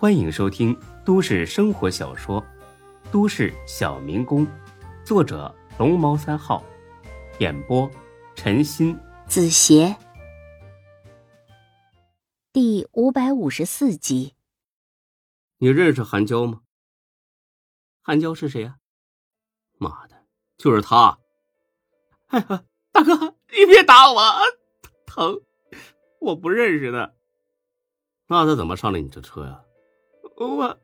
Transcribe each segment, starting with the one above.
欢迎收听都市生活小说《都市小民工》，作者龙猫三号，演播陈鑫、子邪，第五百五十四集。你认识韩娇吗？韩娇是谁呀？妈的，就是他！哎呀，大哥，你别打我，疼！我不认识他。那他怎么上了你这车呀？我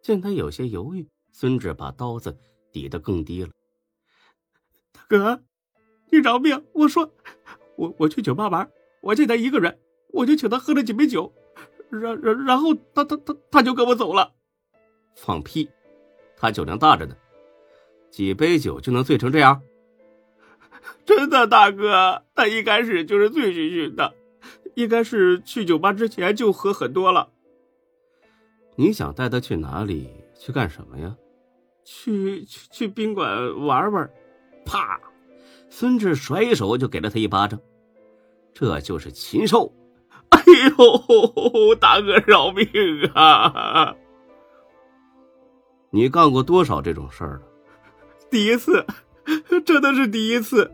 见他有些犹豫，孙志把刀子抵得更低了。大哥，你饶命！我说，我我去酒吧玩，我见他一个人，我就请他喝了几杯酒，然然然后他他他他就跟我走了。放屁！他酒量大着呢，几杯酒就能醉成这样？真的，大哥，他一开始就是醉醺醺的。应该是去酒吧之前就喝很多了。你想带他去哪里？去干什么呀？去去去宾馆玩玩。啪！孙志甩手就给了他一巴掌。这就是禽兽！哎呦，大哥饶命啊！你干过多少这种事儿了？第一次，真的是第一次。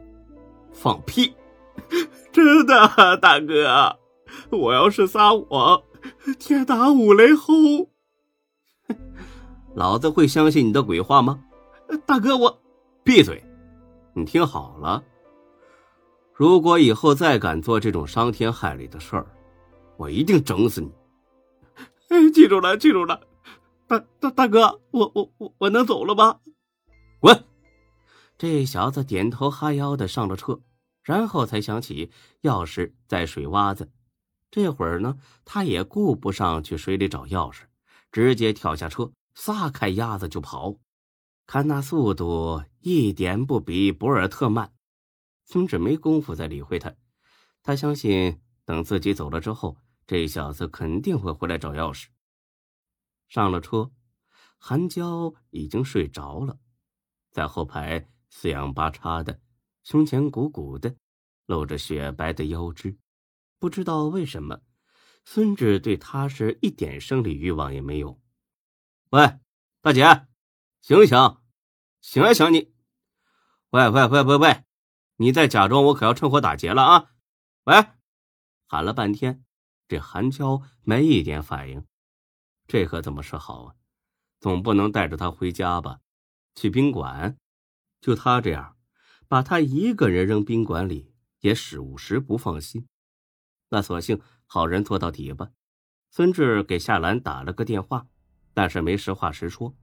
放屁！真的，大哥，我要是撒谎，天打五雷轰！老子会相信你的鬼话吗？大哥，我闭嘴！你听好了，如果以后再敢做这种伤天害理的事儿，我一定整死你！哎，记住了，记住了。大大大哥，我我我我能走了吗？滚！这小子点头哈腰的上了车。然后才想起钥匙在水洼子，这会儿呢，他也顾不上去水里找钥匙，直接跳下车，撒开鸭子就跑。看那速度，一点不比博尔特慢。孙志没工夫再理会他，他相信等自己走了之后，这小子肯定会回来找钥匙。上了车，韩娇已经睡着了，在后排四仰八叉的。胸前鼓鼓的，露着雪白的腰肢，不知道为什么，孙志对他是一点生理欲望也没有。喂，大姐，醒醒，醒啊醒你！喂喂喂喂喂，你再假装，我可要趁火打劫了啊！喂，喊了半天，这韩娇没一点反应，这可怎么是好啊？总不能带着他回家吧？去宾馆？就他这样。把他一个人扔宾馆里，也属实不放心。那索性好人做到底吧。孙志给夏兰打了个电话，但是没实话实说，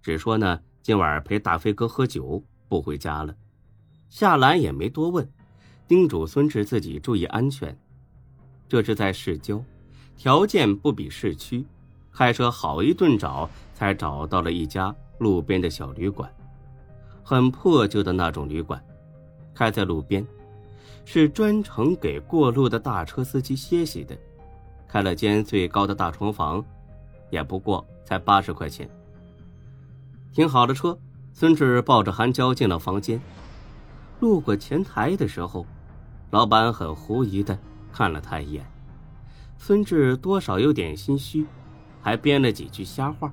只说呢今晚陪大飞哥喝酒，不回家了。夏兰也没多问，叮嘱孙志自己注意安全。这是在市郊，条件不比市区，开车好一顿找，才找到了一家路边的小旅馆，很破旧的那种旅馆。开在路边，是专程给过路的大车司机歇息的。开了间最高的大床房，也不过才八十块钱。停好了车，孙志抱着韩娇进了房间。路过前台的时候，老板很狐疑的看了他一眼。孙志多少有点心虚，还编了几句瞎话：“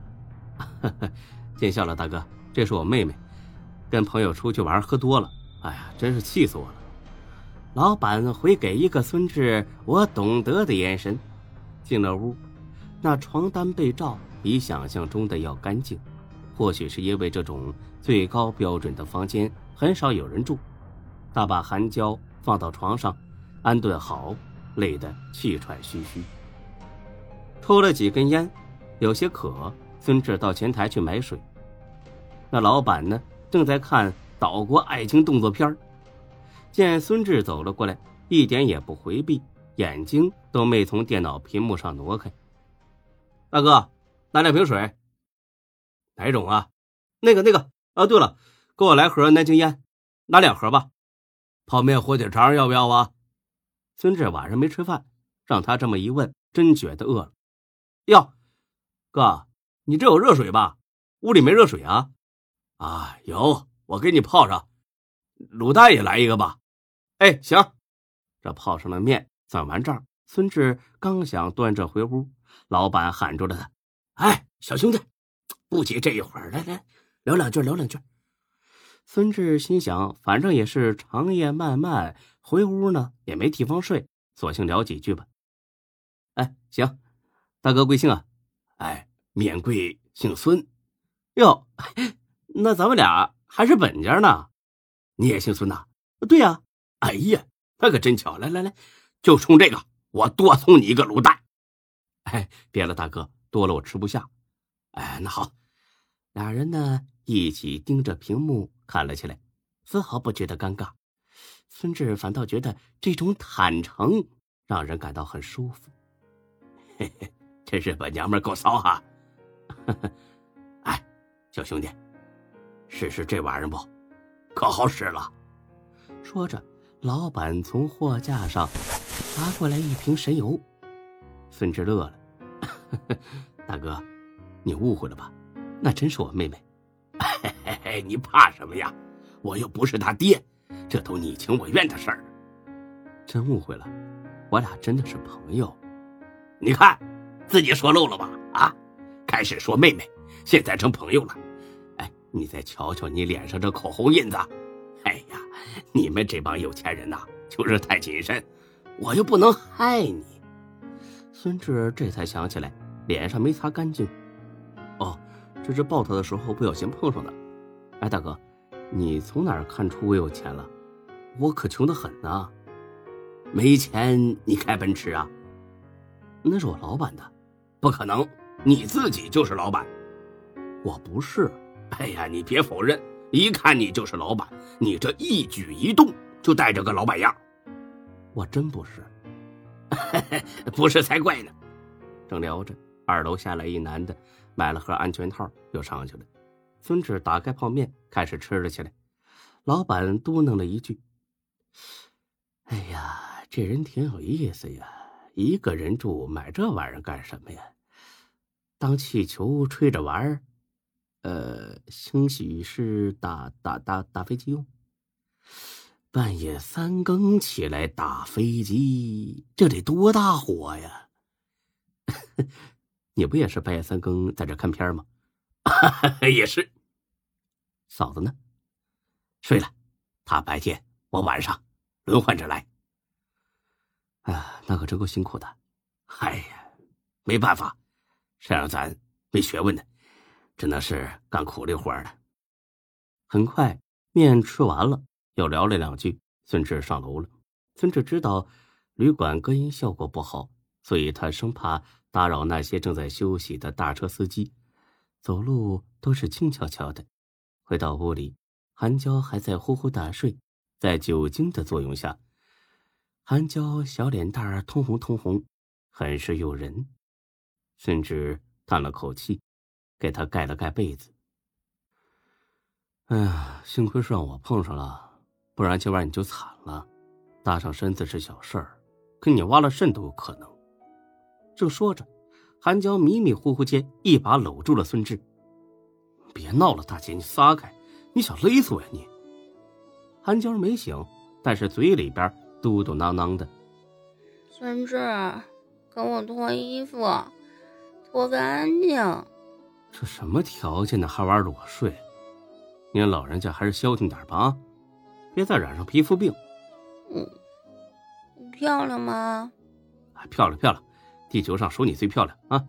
见笑了，大哥，这是我妹妹，跟朋友出去玩喝多了。”哎呀，真是气死我了！老板回给一个孙志我懂得的眼神。进了屋，那床单被罩比想象中的要干净，或许是因为这种最高标准的房间很少有人住。他把韩娇放到床上，安顿好，累得气喘吁吁。抽了几根烟，有些渴，孙志到前台去买水。那老板呢，正在看。岛国爱情动作片儿见孙志走了过来，一点也不回避，眼睛都没从电脑屏幕上挪开。大哥，拿两瓶水。哪种啊？那个那个啊！对了，给我来盒南京烟，拿两盒吧。泡面火腿肠要不要啊？孙志晚上没吃饭，让他这么一问，真觉得饿了。要，哥，你这有热水吧？屋里没热水啊？啊，有。我给你泡上，卤蛋也来一个吧。哎，行。这泡上了面，算完账。孙志刚想端着回屋，老板喊住了他：“哎，小兄弟，不急这一会儿，来来聊两句，聊两句。孙志心想，反正也是长夜漫漫，回屋呢也没地方睡，索性聊几句吧。哎，行，大哥贵姓啊？哎，免贵姓孙。哟，那咱们俩还是本家呢。你也姓孙呐？对呀。哎呀，那可真巧！来来来，就冲这个，我多送你一个卤蛋。哎，别了，大哥，多了我吃不下。哎，那好。俩人呢一起盯着屏幕看了起来，丝毫不觉得尴尬。孙志反倒觉得这种坦诚让人感到很舒服。嘿嘿，真是把娘们够骚哈！哎，小兄弟，试试这玩意儿不？可好使了。说着。老板从货架上拿过来一瓶神油，孙志乐了：“ 大哥，你误会了吧？那真是我妹妹。嘿嘿嘿，你怕什么呀？我又不是他爹，这都你情我愿的事儿。真误会了，我俩真的是朋友。你看，自己说漏了吧？啊，开始说妹妹，现在成朋友了。哎，你再瞧瞧你脸上这口红印子。”你们这帮有钱人呐，就是太谨慎，我又不能害你。孙志这才想起来，脸上没擦干净。哦，这是抱他的时候不小心碰上的。哎，大哥，你从哪儿看出我有钱了？我可穷得很呐。没钱你开奔驰啊？那是我老板的。不可能，你自己就是老板。我不是。哎呀，你别否认。一看你就是老板，你这一举一动就带着个老板样。我真不是，不是才怪呢。正聊着，二楼下来一男的，买了盒安全套，又上去了。孙志打开泡面，开始吃了起来。老板嘟囔了一句：“哎呀，这人挺有意思呀，一个人住，买这玩意儿干什么呀？当气球吹着玩儿。”呃，兴许是打打打打飞机用。半夜三更起来打飞机，这得多大火呀！你不也是半夜三更在这看片吗？也是。嫂子呢？睡了。她白天，我晚上，轮换着来。啊，那可真够辛苦的。哎呀，没办法，谁让咱没学问呢？只能是干苦力活了。很快，面吃完了，又聊了两句。孙志上楼了。孙志知道旅馆隔音效果不好，所以他生怕打扰那些正在休息的大车司机，走路都是轻悄悄的。回到屋里，韩娇还在呼呼大睡，在酒精的作用下，韩娇小脸蛋通红通红，很是诱人。孙志叹了口气。给他盖了盖被子。哎呀，幸亏是让我碰上了，不然今晚你就惨了。搭上身子是小事儿，给你挖了肾都有可能。正说着，韩娇迷迷糊糊间一把搂住了孙志。别闹了，大姐，你撒开！你想勒死我呀你？韩娇没醒，但是嘴里边嘟嘟囔囔的。孙志，给我脱衣服，脱干净。这什么条件呢？还玩裸睡？您老人家还是消停点吧啊！别再染上皮肤病。嗯，漂亮吗？漂亮漂亮，地球上数你最漂亮啊！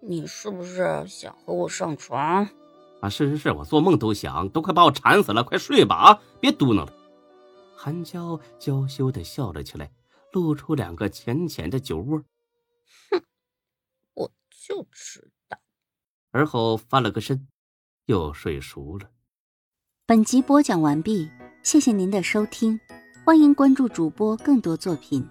你是不是想和我上床？啊，是是是，我做梦都想，都快把我馋死了，快睡吧啊！别嘟囔了。韩娇娇羞的笑了起来，露出两个浅浅的酒窝。哼，我就知道。而后翻了个身，又睡熟了。本集播讲完毕，谢谢您的收听，欢迎关注主播更多作品。